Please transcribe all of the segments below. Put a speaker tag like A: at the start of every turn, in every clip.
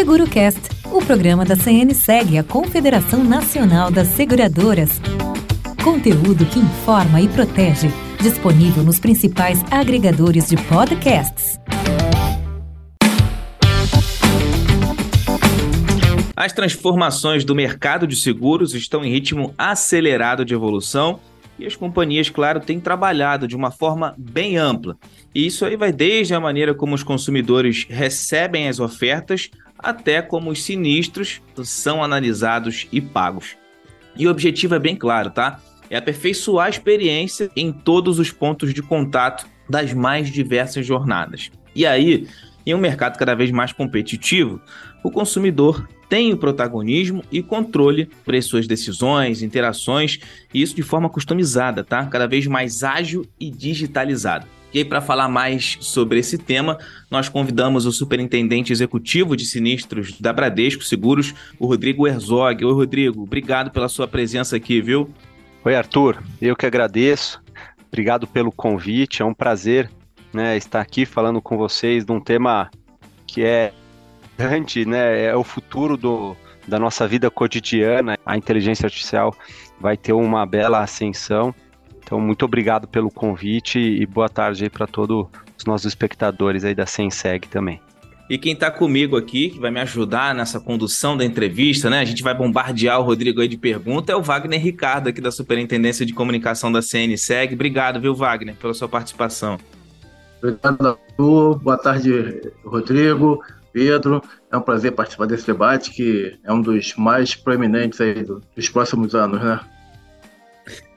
A: SeguroCast, o programa da CNSEG, a Confederação Nacional das Seguradoras. Conteúdo que informa e protege. Disponível nos principais agregadores de podcasts.
B: As transformações do mercado de seguros estão em ritmo acelerado de evolução e as companhias, claro, têm trabalhado de uma forma bem ampla. E isso aí vai desde a maneira como os consumidores recebem as ofertas até como os sinistros são analisados e pagos. E o objetivo é bem claro, tá? É aperfeiçoar a experiência em todos os pontos de contato das mais diversas jornadas. E aí, em um mercado cada vez mais competitivo, o consumidor tem o protagonismo e controle sobre suas decisões, interações, e isso de forma customizada, tá? Cada vez mais ágil e digitalizado. E aí, para falar mais sobre esse tema, nós convidamos o superintendente executivo de sinistros da Bradesco Seguros, o Rodrigo Herzog. Oi, Rodrigo, obrigado pela sua presença aqui, viu?
C: Oi, Arthur, eu que agradeço. Obrigado pelo convite, é um prazer né, estar aqui falando com vocês de um tema que é importante, né? É o futuro do, da nossa vida cotidiana. A inteligência artificial vai ter uma bela ascensão. Então, muito obrigado pelo convite e boa tarde aí para todos os nossos espectadores aí da Senseg também.
B: E quem está comigo aqui, que vai me ajudar nessa condução da entrevista, né? A gente vai bombardear o Rodrigo aí de pergunta, é o Wagner Ricardo, aqui da Superintendência de Comunicação da CNSEG. Obrigado, viu, Wagner, pela sua participação.
D: Obrigado, Arthur. Boa tarde, Rodrigo. Pedro. É um prazer participar desse debate, que é um dos mais proeminentes aí dos próximos anos, né?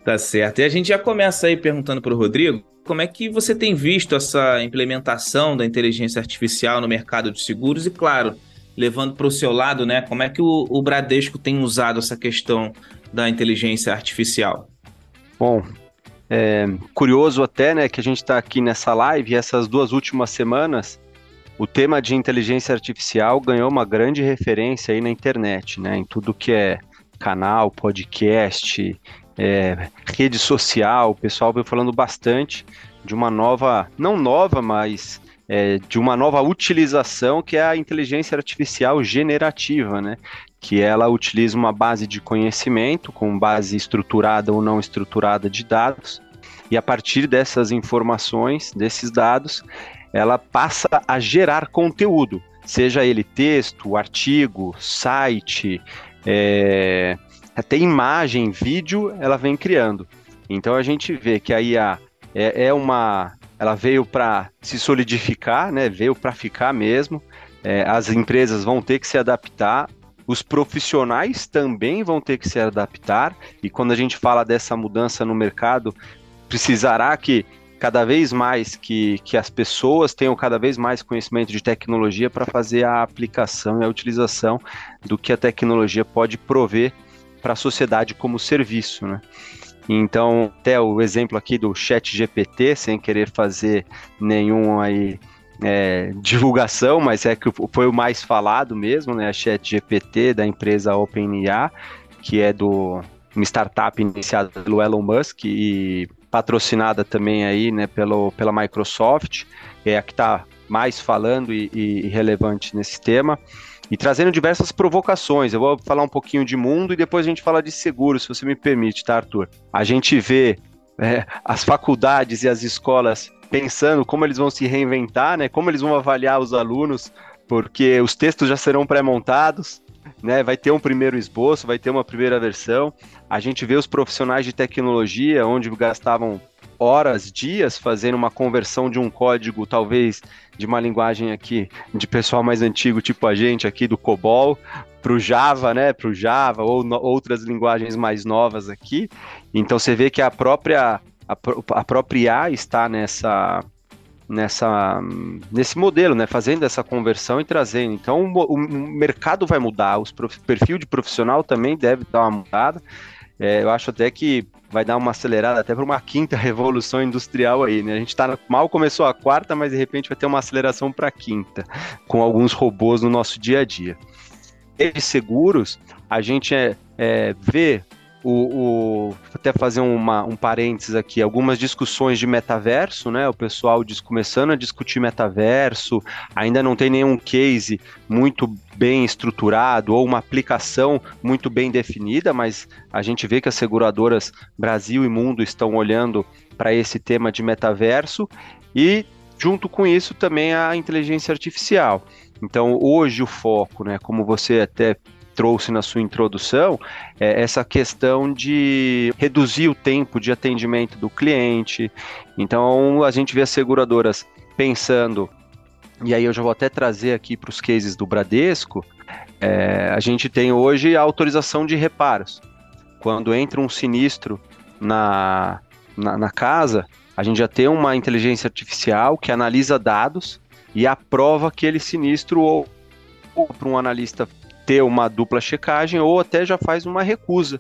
B: Tá certo. E a gente já começa aí perguntando para o Rodrigo como é que você tem visto essa implementação da inteligência artificial no mercado de seguros e, claro, levando para o seu lado, né? Como é que o, o Bradesco tem usado essa questão da inteligência artificial?
C: Bom, é curioso até, né, que a gente está aqui nessa live essas duas últimas semanas o tema de inteligência artificial ganhou uma grande referência aí na internet, né? Em tudo que é canal, podcast, é, rede social, o pessoal veio falando bastante de uma nova, não nova, mas é, de uma nova utilização que é a inteligência artificial generativa, né? Que ela utiliza uma base de conhecimento com base estruturada ou não estruturada de dados e a partir dessas informações, desses dados, ela passa a gerar conteúdo, seja ele texto, artigo, site, é, até imagem, vídeo, ela vem criando. Então a gente vê que a IA é, é uma, ela veio para se solidificar, né? Veio para ficar mesmo. É, as empresas vão ter que se adaptar, os profissionais também vão ter que se adaptar. E quando a gente fala dessa mudança no mercado, precisará que cada vez mais que, que as pessoas tenham cada vez mais conhecimento de tecnologia para fazer a aplicação e a utilização do que a tecnologia pode prover para a sociedade como serviço, né? Então, até o exemplo aqui do Chat GPT, sem querer fazer nenhum aí é, divulgação, mas é que foi o mais falado mesmo, né? A Chat GPT da empresa OpenIA, que é do uma startup iniciada pelo Elon Musk e patrocinada também aí, né, pelo, pela Microsoft, é a que está mais falando e, e, relevante nesse tema, e trazendo diversas provocações. Eu vou falar um pouquinho de mundo e depois a gente fala de seguro, se você me permite, tá, Arthur? A gente vê é, as faculdades e as escolas pensando como eles vão se reinventar, né, como eles vão avaliar os alunos, porque os textos já serão pré-montados, né? Vai ter um primeiro esboço, vai ter uma primeira versão. A gente vê os profissionais de tecnologia onde gastavam horas, dias fazendo uma conversão de um código, talvez de uma linguagem aqui de pessoal mais antigo, tipo a gente aqui do COBOL, para o Java, né? Para o Java ou no, outras linguagens mais novas aqui. Então você vê que a própria a, a própria IA está nessa nessa nesse modelo, né, fazendo essa conversão e trazendo. Então o, o mercado vai mudar, o perfil de profissional também deve dar uma mudada. É, eu acho até que vai dar uma acelerada até para uma quinta revolução industrial aí, né? A gente tá mal começou a quarta, mas de repente vai ter uma aceleração para a quinta, com alguns robôs no nosso dia a dia. E seguros, a gente é, é, vê o, o, até fazer uma, um parênteses aqui, algumas discussões de metaverso, né? O pessoal diz, começando a discutir metaverso, ainda não tem nenhum case muito bem estruturado ou uma aplicação muito bem definida, mas a gente vê que as seguradoras Brasil e mundo estão olhando para esse tema de metaverso e junto com isso também a inteligência artificial. Então, hoje o foco, né, como você até trouxe na sua introdução, é essa questão de reduzir o tempo de atendimento do cliente. Então, a gente vê as seguradoras pensando, e aí eu já vou até trazer aqui para os cases do Bradesco, é, a gente tem hoje a autorização de reparos. Quando entra um sinistro na, na, na casa, a gente já tem uma inteligência artificial que analisa dados e aprova aquele sinistro ou, ou para um analista ter uma dupla checagem ou até já faz uma recusa.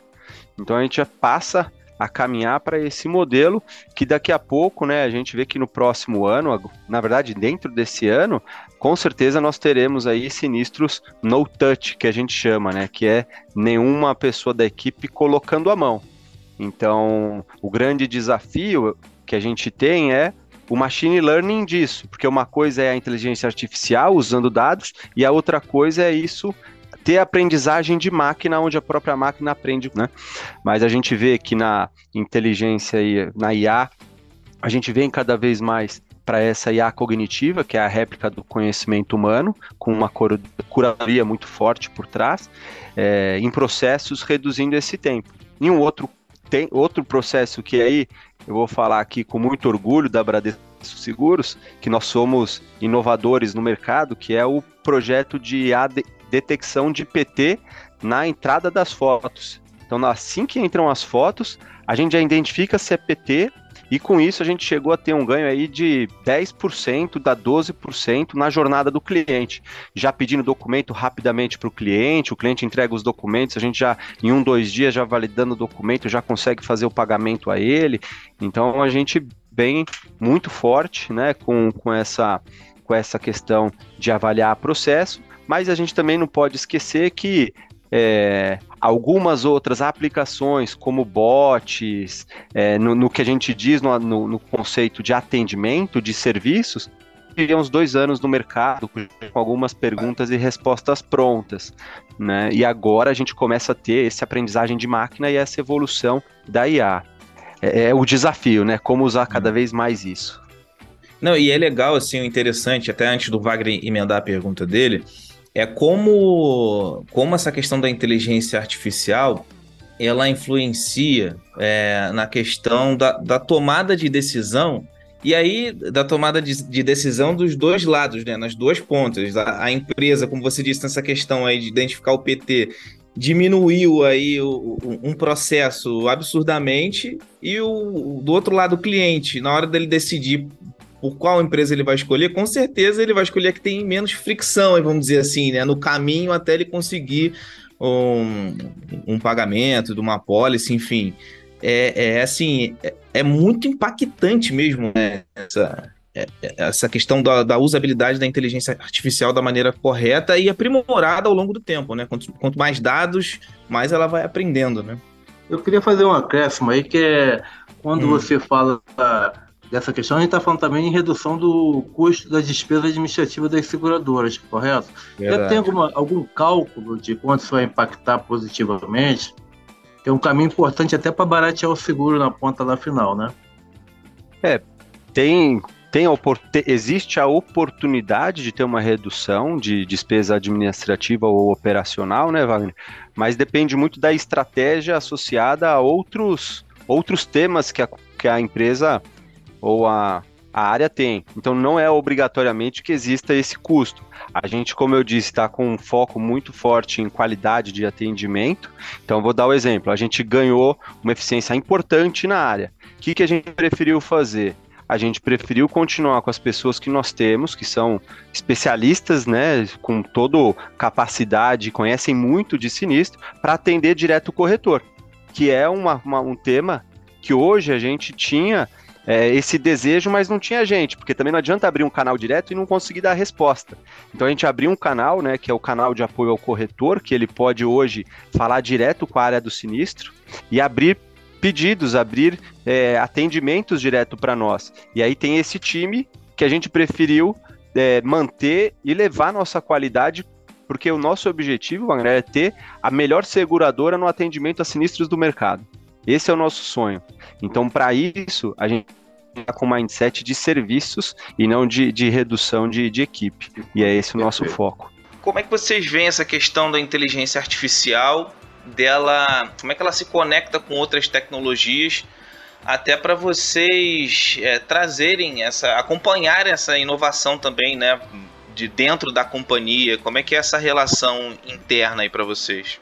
C: Então a gente já passa a caminhar para esse modelo que daqui a pouco, né, a gente vê que no próximo ano, na verdade dentro desse ano, com certeza nós teremos aí sinistros no touch, que a gente chama, né, que é nenhuma pessoa da equipe colocando a mão. Então, o grande desafio que a gente tem é o machine learning disso, porque uma coisa é a inteligência artificial usando dados e a outra coisa é isso ter aprendizagem de máquina onde a própria máquina aprende, né? Mas a gente vê que na inteligência e na IA, a gente vem cada vez mais para essa IA cognitiva, que é a réplica do conhecimento humano, com uma curadoria muito forte por trás, é, em processos reduzindo esse tempo. E um outro, tem, outro processo que aí eu vou falar aqui com muito orgulho da Bradesco Seguros, que nós somos inovadores no mercado, que é o projeto de IA detecção de PT na entrada das fotos. Então, assim que entram as fotos, a gente já identifica se é PT e com isso a gente chegou a ter um ganho aí de 10% da 12% na jornada do cliente. Já pedindo documento rapidamente para o cliente, o cliente entrega os documentos, a gente já em um, dois dias já validando o documento, já consegue fazer o pagamento a ele. Então a gente vem muito forte né, com, com, essa, com essa questão de avaliar processo mas a gente também não pode esquecer que é, algumas outras aplicações, como bots, é, no, no, que a gente diz no, no, no, conceito de atendimento de serviços, uns dois anos no mercado, com algumas perguntas e respostas prontas. Né? E agora a gente começa a ter essa aprendizagem de máquina e essa evolução da IA. É, é o desafio, né? Como usar cada vez mais isso.
B: Não, e é legal, assim, o interessante, até antes do Wagner emendar a pergunta dele, é como, como essa questão da inteligência artificial ela influencia é, na questão da, da tomada de decisão e aí, da tomada de, de, decisão dos dois lados, né? Nas duas pontas. A, a, empresa, como você disse, nessa questão aí de identificar o PT, diminuiu aí o, o, um processo absurdamente, e o, do outro lado, o cliente, na hora dele decidir por qual empresa ele vai escolher, com certeza ele vai escolher a que tem menos fricção, vamos dizer assim, né? No caminho até ele conseguir um, um pagamento de uma pólice, enfim. É, é assim, é, é, muito impactante mesmo né? essa, é, é, essa questão da, da, usabilidade da inteligência artificial da maneira correta e aprimorada ao longo do tempo, né? Quanto, quanto mais dados, mais ela vai aprendendo, né?
D: Eu queria fazer um acréscimo aí que é quando hum. você fala dessa questão, a gente está falando também em redução do custo das despesas administrativas das seguradoras, correto? Já tem alguma, algum cálculo de quanto isso vai impactar positivamente? Que é um caminho importante até para baratear o seguro na ponta lá final, né?
C: É, tem, tem existe a oportunidade de ter uma redução de despesa administrativa ou operacional, né, Wagner? Mas depende muito da estratégia associada a outros, outros temas que a, que a empresa ou a, a área tem. Então não é obrigatoriamente que exista esse custo. A gente, como eu disse, está com um foco muito forte em qualidade de atendimento. Então vou dar o um exemplo. A gente ganhou uma eficiência importante na área. O que, que a gente preferiu fazer? A gente preferiu continuar com as pessoas que nós temos, que são especialistas, né, com toda capacidade, conhecem muito de sinistro, para atender direto o corretor, que é uma, uma, um tema que hoje a gente tinha é, esse desejo, mas não tinha gente, porque também não adianta abrir um canal direto e não conseguir dar a resposta. Então a gente abriu um canal, né, que é o canal de apoio ao corretor, que ele pode hoje falar direto com a área do sinistro e abrir pedidos, abrir é, atendimentos direto para nós. E aí tem esse time que a gente preferiu é, manter e levar nossa qualidade, porque o nosso objetivo, Wagner, é ter a melhor seguradora no atendimento a sinistros do mercado. Esse é o nosso sonho. Então, para isso, a gente está com mindset de serviços e não de, de redução de, de equipe. E é esse o nosso foco.
B: Como é que vocês veem essa questão da inteligência artificial, dela, como é que ela se conecta com outras tecnologias, até para vocês é, trazerem essa, acompanhar essa inovação também, né, de dentro da companhia. Como é que é essa relação interna aí para vocês?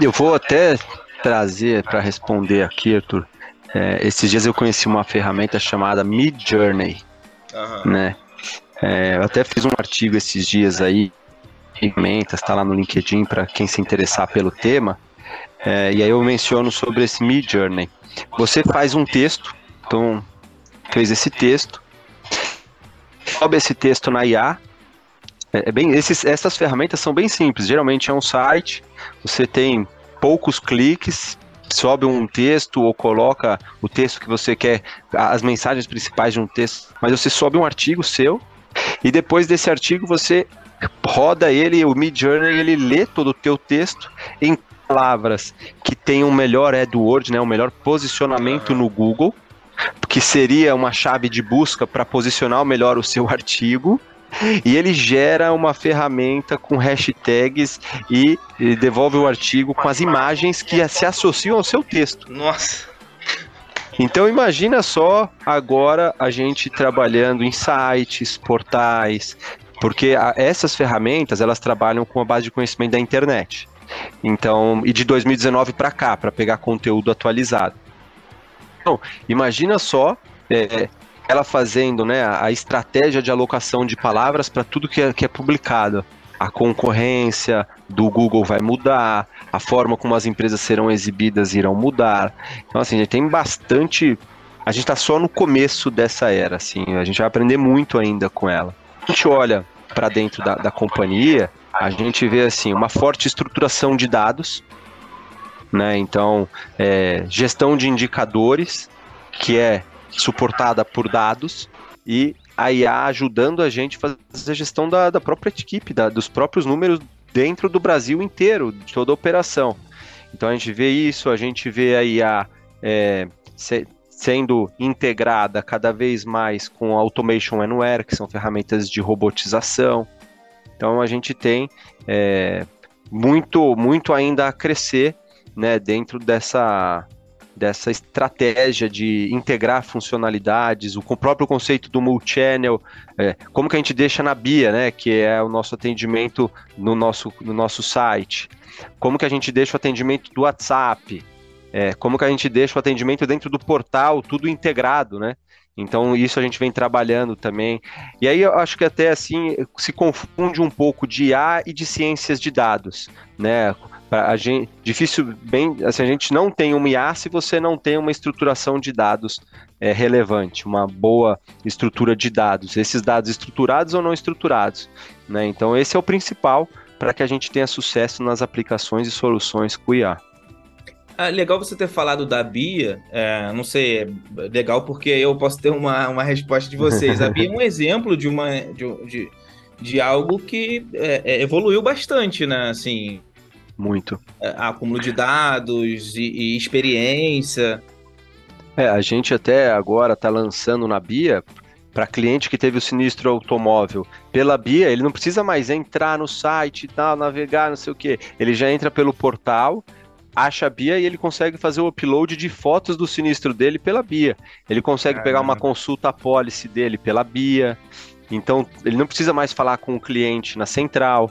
C: Eu vou até trazer para responder aqui, Arthur. É, esses dias eu conheci uma ferramenta chamada Mid Journey, uhum. né? É, eu até fiz um artigo esses dias aí, ferramentas, está lá no LinkedIn para quem se interessar pelo tema. É, e aí eu menciono sobre esse Mid Journey. Você faz um texto, então fez esse texto, sobe esse texto na IA. É, é, bem, esses, essas ferramentas são bem simples. Geralmente é um site, você tem poucos cliques, sobe um texto ou coloca o texto que você quer, as mensagens principais de um texto, mas você sobe um artigo seu e depois desse artigo você roda ele, o Mid Journey, ele lê todo o teu texto em palavras que tem um melhor AdWord, né, um melhor posicionamento no Google, que seria uma chave de busca para posicionar melhor o seu artigo e ele gera uma ferramenta com hashtags e, e devolve o artigo com as imagens que se associam ao seu texto.
B: Nossa!
C: Então imagina só agora a gente trabalhando em sites, portais, porque a, essas ferramentas elas trabalham com a base de conhecimento da internet. Então, e de 2019 para cá, para pegar conteúdo atualizado. Então, imagina só é, ela fazendo né, a estratégia de alocação de palavras para tudo que é, que é publicado. A concorrência do Google vai mudar, a forma como as empresas serão exibidas irão mudar. Então, assim, a gente tem bastante. A gente está só no começo dessa era, assim, a gente vai aprender muito ainda com ela. A gente olha para dentro da, da companhia, a gente vê assim uma forte estruturação de dados, né? Então, é, gestão de indicadores, que é suportada por dados e a IA ajudando a gente a fazer a gestão da, da própria equipe, da, dos próprios números dentro do Brasil inteiro, de toda a operação. Então a gente vê isso, a gente vê a IA é, se, sendo integrada cada vez mais com Automation Anywhere, que são ferramentas de robotização. Então a gente tem é, muito, muito ainda a crescer né, dentro dessa, dessa estratégia de integrar funcionalidades, o próprio conceito do multi-channel, é, como que a gente deixa na BIA, né, que é o nosso atendimento no nosso, no nosso site, como que a gente deixa o atendimento do WhatsApp, é, como que a gente deixa o atendimento dentro do portal, tudo integrado, né? Então isso a gente vem trabalhando também. E aí eu acho que até assim se confunde um pouco de IA e de ciências de dados, né? A gente difícil bem assim, a gente não tem um IA se você não tem uma estruturação de dados é, relevante, uma boa estrutura de dados, esses dados estruturados ou não estruturados, né? Então esse é o principal para que a gente tenha sucesso nas aplicações e soluções com IA.
B: Ah, legal você ter falado da Bia, é, não sei, é legal porque eu posso ter uma, uma resposta de vocês. A Bia é um exemplo de uma de, de, de algo que é, é evoluiu bastante, né? Assim,
C: muito.
B: É, acúmulo de dados e, e experiência.
C: É, a gente até agora está lançando na Bia para cliente que teve o sinistro automóvel pela Bia, ele não precisa mais entrar no site e tal, navegar, não sei o que. Ele já entra pelo portal, acha a Bia e ele consegue fazer o upload de fotos do sinistro dele pela Bia. Ele consegue Caramba. pegar uma consulta policy dele pela Bia. Então, ele não precisa mais falar com o cliente na central.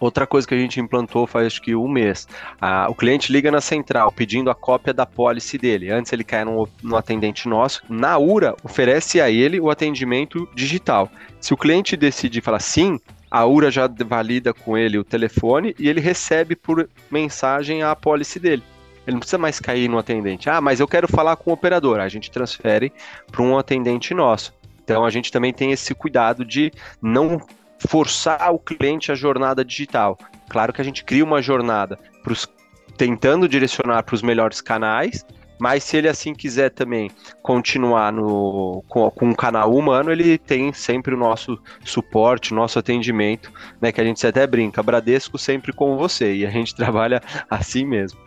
C: Outra coisa que a gente implantou faz acho que um mês. Ah, o cliente liga na central pedindo a cópia da policy dele. Antes ele cai no, no atendente nosso. Na URA, oferece a ele o atendimento digital. Se o cliente decidir falar sim, a URA já valida com ele o telefone e ele recebe por mensagem a policy dele. Ele não precisa mais cair no atendente. Ah, mas eu quero falar com o operador. A gente transfere para um atendente nosso. Então a gente também tem esse cuidado de não forçar o cliente à jornada digital. Claro que a gente cria uma jornada pros, tentando direcionar para os melhores canais, mas se ele assim quiser também continuar no, com, com um canal humano, ele tem sempre o nosso suporte, o nosso atendimento, né? Que a gente até brinca, Bradesco sempre com você, e a gente trabalha assim mesmo.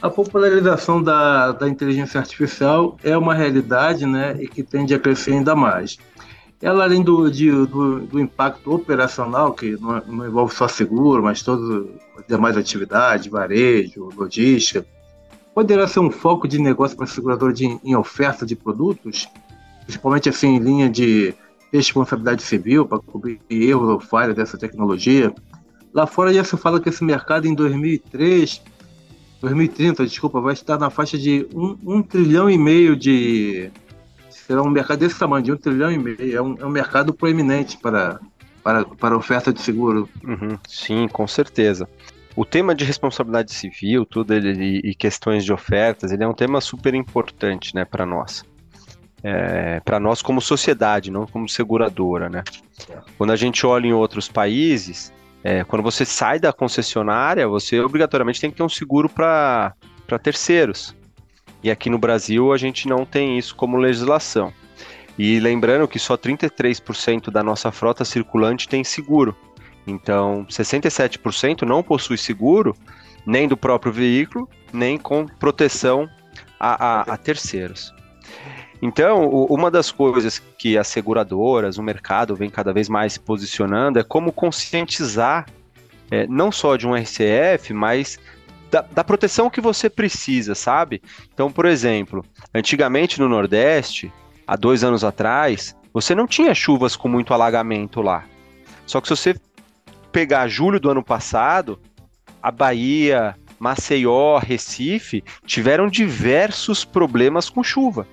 D: A popularização da, da inteligência artificial é uma realidade, né? E que tende a crescer ainda mais. Ela, além do, de, do, do, impacto operacional, que não, não, envolve só seguro, mas todas as demais atividades, varejo, logística, poderá ser um foco de negócio para seguradora de, em oferta de produtos, principalmente assim em linha de responsabilidade civil, para cobrir erros ou falhas dessa tecnologia. Lá fora já se fala que esse mercado em 2003, 2030, desculpa, vai estar na faixa de um, um trilhão e meio de. Será um mercado desse tamanho, de um trilhão e meio. É um, é um mercado proeminente para, para, para oferta de seguro.
C: Uhum, sim, com certeza o tema de responsabilidade civil, tudo ele, e questões de ofertas, ele é um tema super importante, né, para nós. É, para nós como sociedade, não como seguradora, né? Quando a gente olha em outros países, é, quando você sai da concessionária, você obrigatoriamente tem que ter um seguro para terceiros. E aqui no Brasil a gente não tem isso como legislação. E lembrando que só 33% da nossa frota circulante tem seguro. Então, 67% não possui seguro, nem do próprio veículo, nem com proteção a, a, a terceiros. Então, uma das coisas que as seguradoras, o mercado vem cada vez mais se posicionando é como conscientizar, é, não só de um RCF, mas da, da, proteção que você precisa, sabe? Então, por exemplo, antigamente no Nordeste, há dois anos atrás, você não tinha chuvas com muito alagamento lá. Só que se você pegar julho do ano passado, a Bahia, Maceió, Recife tiveram diversos problemas com chuva.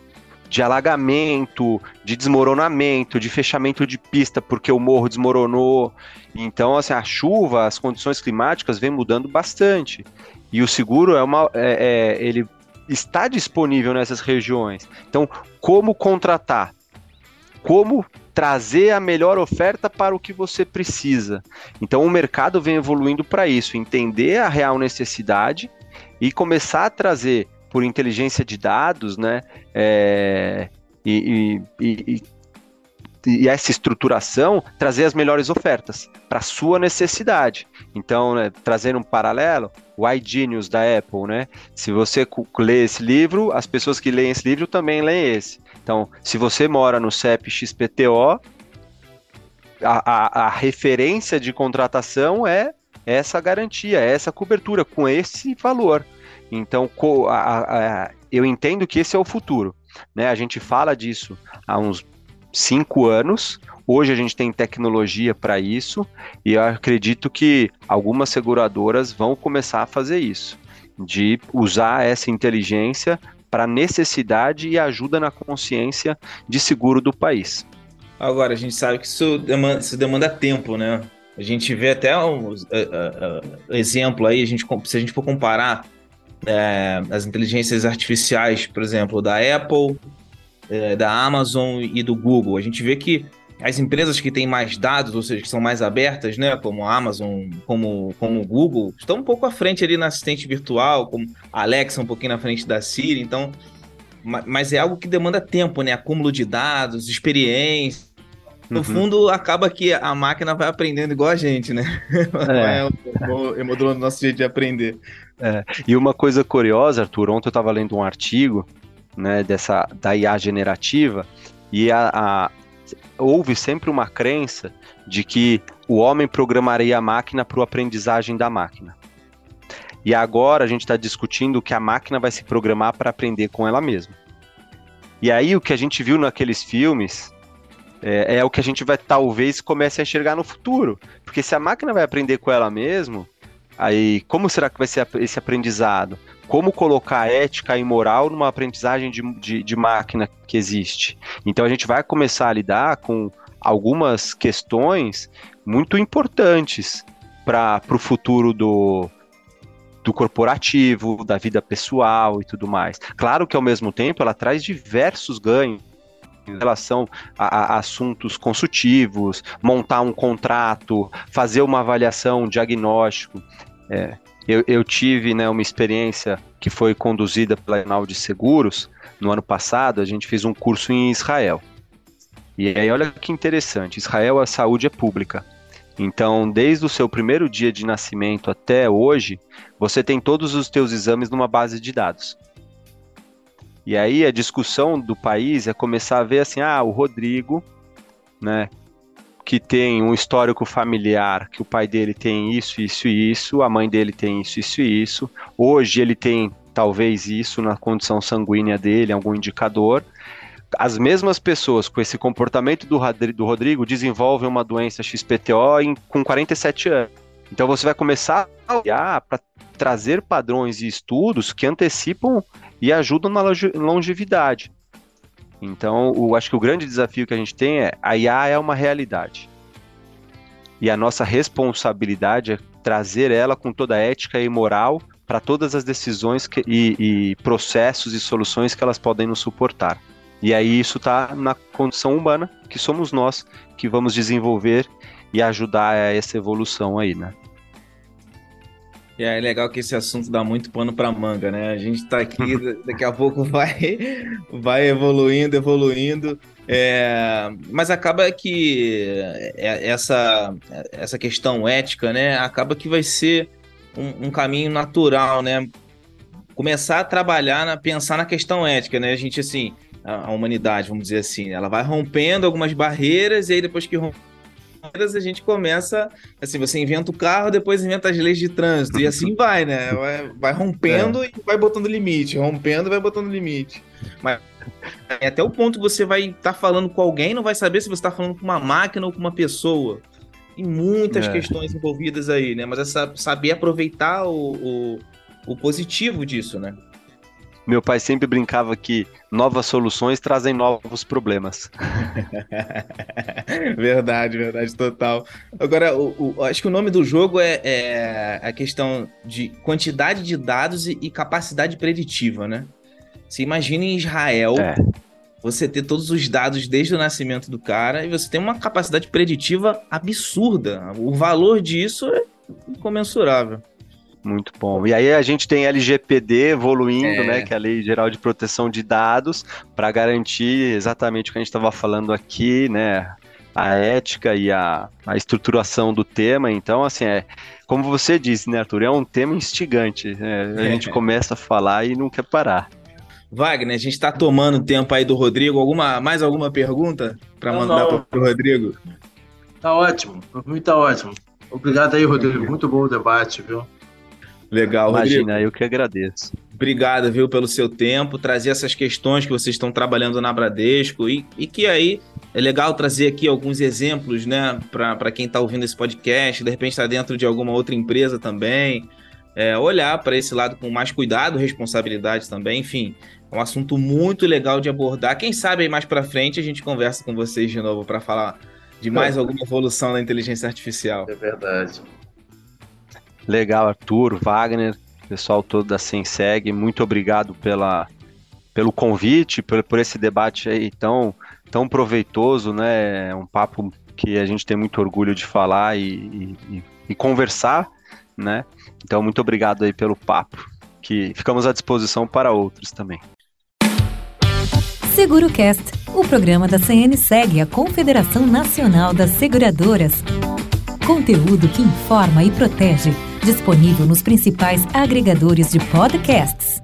C: De alagamento, de desmoronamento, de fechamento de pista porque o morro desmoronou. Então, assim, a chuva, as condições climáticas vêm mudando bastante. E o seguro é uma. É, é, ele está disponível nessas regiões. Então, como contratar? Como trazer a melhor oferta para o que você precisa. Então o mercado vem evoluindo para isso, entender a real necessidade e começar a trazer por inteligência de dados, né? É, e, e, e, e, essa estruturação trazer as melhores ofertas para sua necessidade. Então, né, trazendo um paralelo, o iGenius da Apple, né? Se você lê esse livro, as pessoas que leem esse livro também leem esse. Então, se você mora no CEP XPTO, a, a, a referência de contratação é essa garantia, é essa cobertura com esse valor. Então, a, a, eu entendo que esse é o futuro. Né? A gente fala disso há uns cinco anos. Hoje a gente tem tecnologia para isso e eu acredito que algumas seguradoras vão começar a fazer isso, de usar essa inteligência para necessidade e ajuda na consciência de seguro do país.
B: Agora, a gente sabe que isso demanda, isso demanda tempo, né? A gente vê até um uh, uh, uh, exemplo aí, a gente, se a gente for comparar é, as inteligências artificiais, por exemplo, da Apple, é, da Amazon e do Google, a gente vê que as empresas que têm mais dados, ou seja, que são mais abertas, né, como a Amazon, como, como o Google, estão um pouco à frente ali na assistente virtual, como a Alexa um pouquinho na frente da Siri, então, mas é algo que demanda tempo, né, acúmulo de dados, experiência. No uhum. fundo, acaba que a máquina vai aprendendo igual a gente, né? É, é modulando o nosso jeito de aprender.
C: É. E uma coisa curiosa, Arthur, ontem eu estava lendo um artigo né, dessa, da IA generativa, e a, a, houve sempre uma crença de que o homem programaria a máquina para a aprendizagem da máquina. E agora a gente está discutindo que a máquina vai se programar para aprender com ela mesma. E aí o que a gente viu naqueles filmes é, é, o que a gente vai talvez comece a enxergar no futuro. Porque se a máquina vai aprender com ela mesma, aí como será que vai ser esse aprendizado? Como colocar ética e moral numa aprendizagem de, de, de máquina que existe. Então a gente vai começar a lidar com algumas questões muito importantes para o futuro do, do corporativo, da vida pessoal e tudo mais. Claro que ao mesmo tempo ela traz diversos ganhos em relação a, a, assuntos consultivos, montar um contrato, fazer uma avaliação, um diagnóstico. É, eu, eu, tive né, uma experiência que foi conduzida pela Enal de Seguros no ano passado. A gente fez um curso em Israel. E aí, olha que interessante: Israel, a saúde é pública. Então, desde o seu primeiro dia de nascimento até hoje, você tem todos os teus exames numa base de dados. E aí a discussão do país é começar a ver assim, ah, o Rodrigo, né, que tem um histórico familiar, que o pai dele tem isso, isso e isso, a mãe dele tem isso, isso e isso. Hoje ele tem talvez isso na condição sanguínea dele, algum indicador as mesmas pessoas com esse comportamento do, do Rodrigo desenvolvem uma doença XPTO em, com 47 anos. Então você vai começar a olhar para trazer padrões e estudos que antecipam e ajudam na longevidade. Então, eu acho que o grande desafio que a gente tem é a IA é uma realidade. E a nossa responsabilidade é trazer ela com toda a ética e moral para todas as decisões que, e, e processos e soluções que elas podem nos suportar. E aí isso está na condição humana, que somos nós que vamos desenvolver e ajudar a essa evolução aí, né?
B: E é legal que esse assunto dá muito pano para manga, né? A gente está aqui, daqui a pouco vai, vai evoluindo, evoluindo. É, mas acaba que é, essa, essa questão ética, né? Acaba que vai ser um, um caminho natural, né? Começar a trabalhar, na, pensar na questão ética, né? A gente, assim, a, humanidade, vamos dizer assim. Ela vai rompendo algumas barreiras e aí depois que rompe a gente começa, assim, você inventa o carro, depois inventa as leis de trânsito, e assim vai, né? Vai, vai rompendo é. e vai botando limite, rompendo e vai botando limite. Mas até o ponto que você vai estar tá falando com alguém, não vai saber se você está falando com uma máquina ou com uma pessoa. Tem muitas é. questões envolvidas aí, né? Mas é saber aproveitar o, o, o positivo disso, né?
C: Meu pai sempre brincava que novas soluções trazem novos problemas.
B: verdade, verdade, total. Agora, o, o, acho que o nome do jogo é, é, a questão de quantidade de dados e, e capacidade preditiva, né? Você imagina em Israel é. você ter todos os dados desde o nascimento do cara e você tem uma capacidade preditiva absurda. O valor disso é incomensurável.
C: Muito bom. E aí a gente tem LGPD evoluindo, é. né, que é a Lei Geral de Proteção de Dados, para garantir exatamente o que a gente estava falando aqui, né, a ética e a, a estruturação do tema. Então, assim, é como você disse, né, Arthur, é um tema instigante. Né? A gente começa a falar e não quer parar.
B: Wagner, a gente está tomando tempo aí do Rodrigo. Alguma, mais alguma pergunta para mandar para o Rodrigo?
D: Tá ótimo, muito tá ótimo. Obrigado aí, Rodrigo. Muito bom o debate, viu?
B: Legal,
C: Imagina,
B: Rodrigo.
C: eu que agradeço.
B: Obrigado, viu, pelo seu tempo, trazer essas questões que vocês estão trabalhando na Bradesco e, e que aí é legal trazer aqui alguns exemplos, né, para quem está ouvindo esse podcast, de repente está dentro de alguma outra empresa também, é, olhar para esse lado com mais cuidado, responsabilidade também, enfim, é um assunto muito legal de abordar. Quem sabe aí mais para frente a gente conversa com vocês de novo para falar de mais é. alguma evolução da inteligência artificial.
D: É verdade.
C: Legal, Arthur, Wagner, pessoal todo da Senseg, muito obrigado pela, pelo convite, por, por esse debate aí tão, tão proveitoso, né? É um papo que a gente tem muito orgulho de falar e, e, e conversar, né? Então, muito obrigado aí pelo papo, que ficamos à disposição para outros também.
A: SeguroCast, o programa da CNSEG, a Confederação Nacional das Seguradoras. Conteúdo que informa e protege Disponível nos principais agregadores de podcasts.